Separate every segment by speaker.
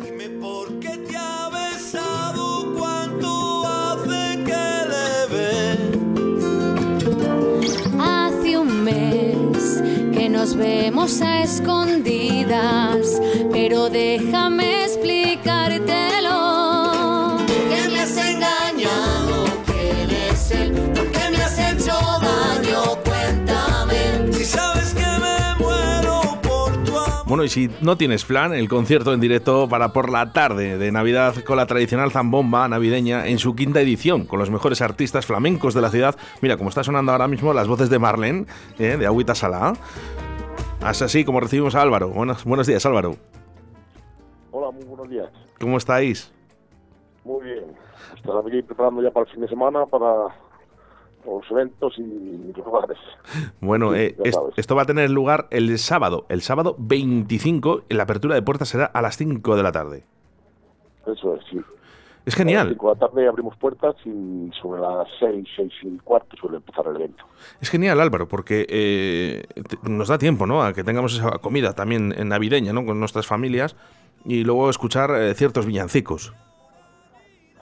Speaker 1: Dime por qué te ha besado, cuánto hace que le ve.
Speaker 2: Hace un mes que nos vemos a escondidas, pero déjame
Speaker 3: y si no tienes plan, el concierto en directo para por la tarde de Navidad con la tradicional zambomba navideña en su quinta edición, con los mejores artistas flamencos de la ciudad. Mira, como está sonando ahora mismo las voces de Marlene, eh, de Agüita Salá. Es así como recibimos a Álvaro. Buenos, buenos días, Álvaro.
Speaker 4: Hola, muy buenos días.
Speaker 3: ¿Cómo estáis?
Speaker 4: Muy bien. Aquí preparando ya para el fin de semana, para los eventos y lugares.
Speaker 3: Bueno,
Speaker 4: Sí,
Speaker 3: eh, es- esto va a tener lugar el sábado. El sábado 25, la apertura de puertas será a las 5 de la tarde.
Speaker 4: Eso es, sí.
Speaker 3: Es
Speaker 4: A las
Speaker 3: genial.
Speaker 4: cinco de la tarde abrimos puertas y sobre las seis, seis y cuarto suele empezar el evento.
Speaker 3: Es genial, Álvaro, porque eh, nos da tiempo, ¿no? A que tengamos esa comida también navideña, ¿no? Con nuestras familias y luego escuchar eh, ciertos villancicos.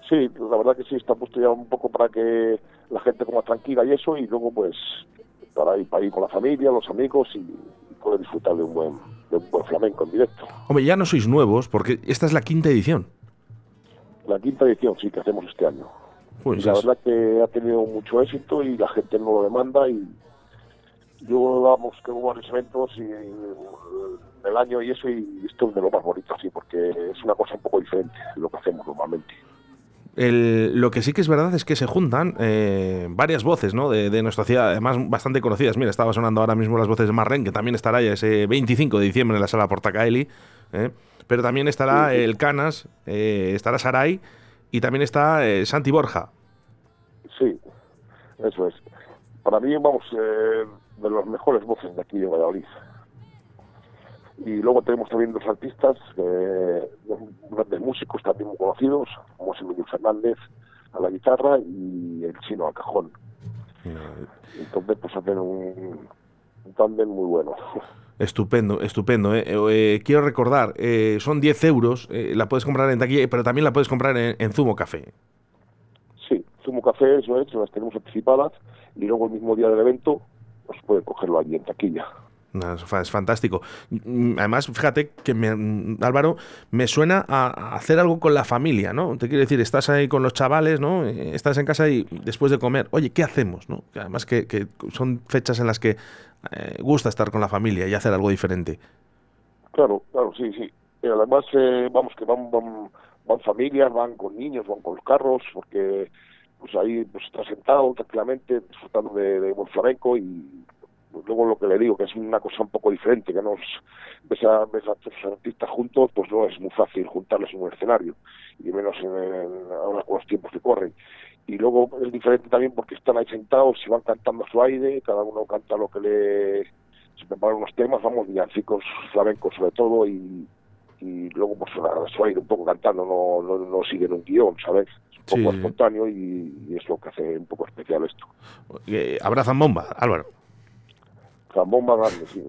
Speaker 4: Sí, la verdad que sí, está puesto ya un poco para que la gente coma tranquila y eso, y luego pues para ir, para ir con la familia, los amigos y, y poder disfrutar de un buen de un buen flamenco en directo.
Speaker 3: Hombre, ya no sois nuevos, porque esta es la quinta edición.
Speaker 4: La quinta edición sí que hacemos este año.
Speaker 3: Pues
Speaker 4: Y la
Speaker 3: es-
Speaker 4: verdad que ha tenido mucho éxito y la gente no lo demanda y yo vamos que hubo varios eventos y eh, el año y eso y esto es de lo más bonito así porque es una cosa un poco diferente de lo que hacemos normalmente.
Speaker 3: El- lo que sí que es verdad es que se juntan eh, varias voces, ¿no? De, de nuestra ciudad, además bastante conocidas. Mira, estaba sonando ahora mismo las voces de Marren, que también estará ya ese 25 de diciembre en la sala Portacaeli. ¿eh? Pero también estará
Speaker 4: Sí, sí.
Speaker 3: el Canas, eh, estará Saray y también está eh, Santi Borja.
Speaker 4: Sí, eso es. Para mí vamos eh, de las mejores voces de aquí de Valladolid. Y luego tenemos también dos artistas, eh, dos grandes músicos también muy conocidos, como Emilio Fernández a la guitarra y el chino al cajón. Entonces, pues hacen un, un tándem muy bueno.
Speaker 3: Estupendo, estupendo. ¿eh? Eh, eh, quiero recordar, eh, son 10 euros, eh, la puedes comprar en taquilla, pero también la puedes comprar en, en Zumo Café.
Speaker 4: Sí, Zumo Café, eso es, las tenemos anticipadas y luego el mismo día del evento, pues pueden cogerlo allí en taquilla.
Speaker 3: Es fa- es fantástico. Mm, Además, fíjate que me- mm, Álvaro me suena a hacer algo con la familia, ¿no? Te quiero decir, estás ahí con los chavales, ¿no? Eh, Estás en casa y después de comer, oye, ¿qué hacemos? ¿no? Además que, son fechas en las que eh, gusta estar con la familia y hacer algo diferente.
Speaker 4: Claro, claro, sí, sí. Además, eh, vamos, que van, van, van familias, van con niños, van con los carros, porque pues ahí pues está sentado tranquilamente disfrutando de, de y pues, luego lo que le digo, que es una cosa un poco diferente, que nos ves a, ves a estos artistas juntos, pues no es muy fácil juntarlos en un escenario, y menos en, en- ahora con los tiempos que corren. Y luego es diferente también porque están ahí sentados y van cantando a su aire, cada uno canta lo que le, se preparan unos temas, vamos, villancicos flamencos sobre todo y, y luego pues a su aire un poco cantando, no, no, no siguen un guion, ¿sabes? Es un poco
Speaker 3: Sí.
Speaker 4: espontáneo y, y es lo que hace un poco especial esto.
Speaker 3: Eh, abrazan bomba, Álvaro.
Speaker 4: Zambomba grande, sí.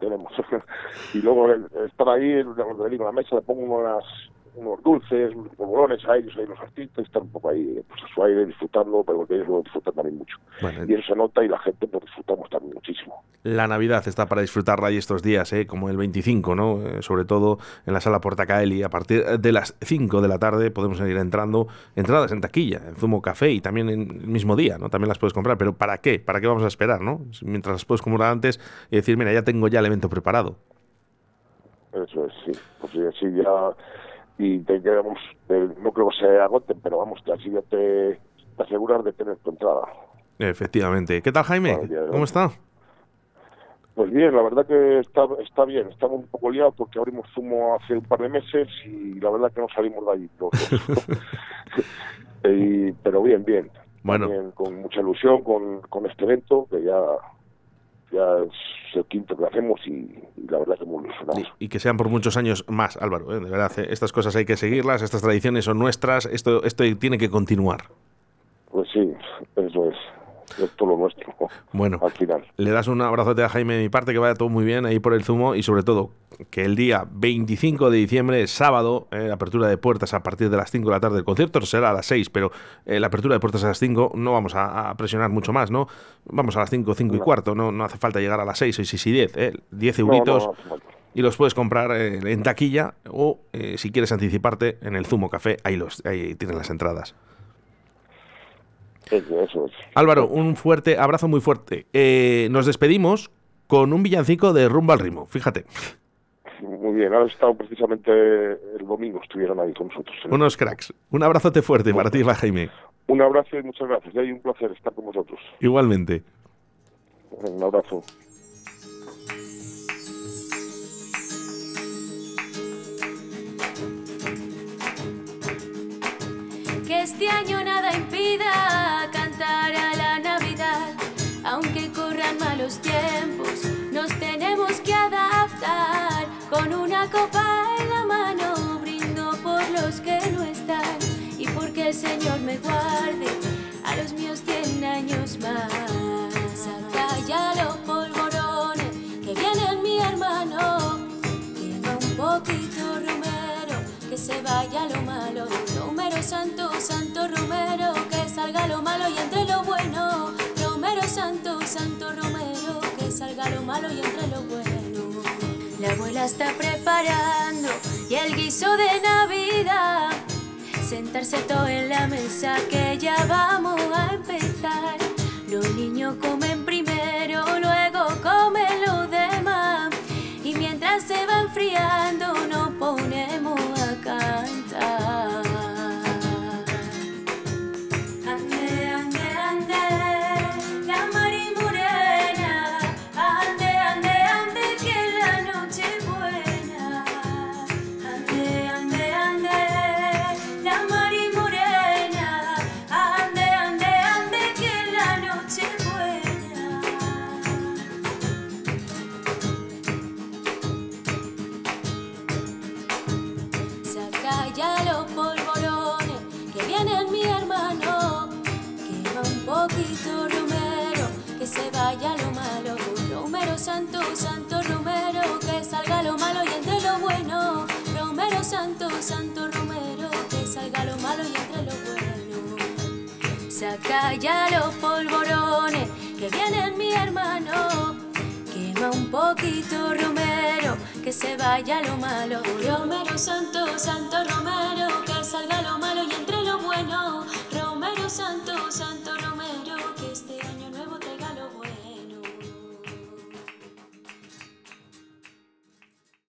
Speaker 4: Tenemos. y luego estar ahí, donde le digo, en la mesa le pongo unas, unos dulces, unos polvorones a ellos, ahí los artistas, están un poco ahí pues, a su aire disfrutando, pero que ellos lo disfrutan también mucho.
Speaker 3: Bueno,
Speaker 4: Y eso se nota y la gente lo disfrutamos también muchísimo.
Speaker 3: La Navidad está para disfrutarla ahí estos días, ¿eh? como el 25, ¿no? Eh, sobre todo en la sala Portacaeli. A partir de las 5 de la tarde podemos ir entrando, entradas en taquilla, en Zumo Café y también en el mismo día, ¿no? También las puedes comprar. Pero ¿para qué? ¿Para qué vamos a esperar, no? Mientras las puedes comprar antes y decir, mira, ya tengo ya el evento preparado.
Speaker 4: Eso es, sí. Pues sí, ya. Y te quedamos, eh, no creo que se agoten, pero vamos, que así ya te, te aseguras de tener tu entrada.
Speaker 3: Efectivamente. ¿Qué tal, Jaime? ¿Cómo está?
Speaker 4: Pues bien, la verdad que está, está bien. Estamos un poco liados porque abrimos Zumo hace un par de meses y la verdad que no salimos de allí. los dos. Y- pero bien, bien.
Speaker 3: Bueno.
Speaker 4: Con mucha ilusión con, con este evento, que ya, ya es el quinto que hacemos y, y la verdad que muy ilusionados.
Speaker 3: Y, y que sean por muchos años más, Álvaro. ¿eh? De verdad, eh, estas cosas hay que seguirlas, estas tradiciones son nuestras, esto, esto tiene que continuar.
Speaker 4: Pues sí, eso es. Es todo lo nuestro.
Speaker 3: Bueno,
Speaker 4: al final.
Speaker 3: Le das un abrazote a Jaime de mi parte, que vaya todo muy bien ahí por el zumo y sobre todo que el día 25 de diciembre, sábado, eh, la apertura de puertas a partir de las 5 de la tarde. El concierto será a las 6, pero eh, la apertura de puertas a las 5 no vamos a, presionar mucho más, ¿no? Vamos a las 5, 5 y cuarto, no, no hace falta llegar a las 6, 6 y 10, ¿eh? 10 euritos. y los puedes comprar eh, en taquilla o si quieres anticiparte en el Zumo Café, ahí, los, ahí tienen las entradas. Álvaro, un fuerte abrazo muy fuerte. nos despedimos con un villancico de rumbo al ritmo, fíjate.
Speaker 4: Muy bien, han estado precisamente el domingo, estuvieron ahí con nosotros.
Speaker 3: Unos cracks. Un abrazote fuerte para ti, Jaime.
Speaker 4: Un abrazo y muchas gracias. Y un placer estar con vosotros.
Speaker 3: Igualmente.
Speaker 4: Un abrazo.
Speaker 2: Que este año nada impida malos tiempos, nos tenemos que adaptar con una copa en la mano brindo por los que no están y porque el Señor me guarde a los míos cien años más. Saca ya los polvorones que viene mi hermano, quema un poquito Romero, que se vaya lo malo. Romero santo, santo y lo bueno. La abuela está preparando y el guiso de Navidad. Sentarse todo en la mesa que ya vamos a empezar. Los niños comen primero, luego comen los demás. Y mientras se va enfriando, santo, Romero, que salga lo malo y entre lo bueno. Saca ya los polvorones, que viene mi hermano. Quema un poquito Romero, que se vaya lo malo. Romero santo, santo Romero, que salga lo malo y entre lo bueno. Romero santo,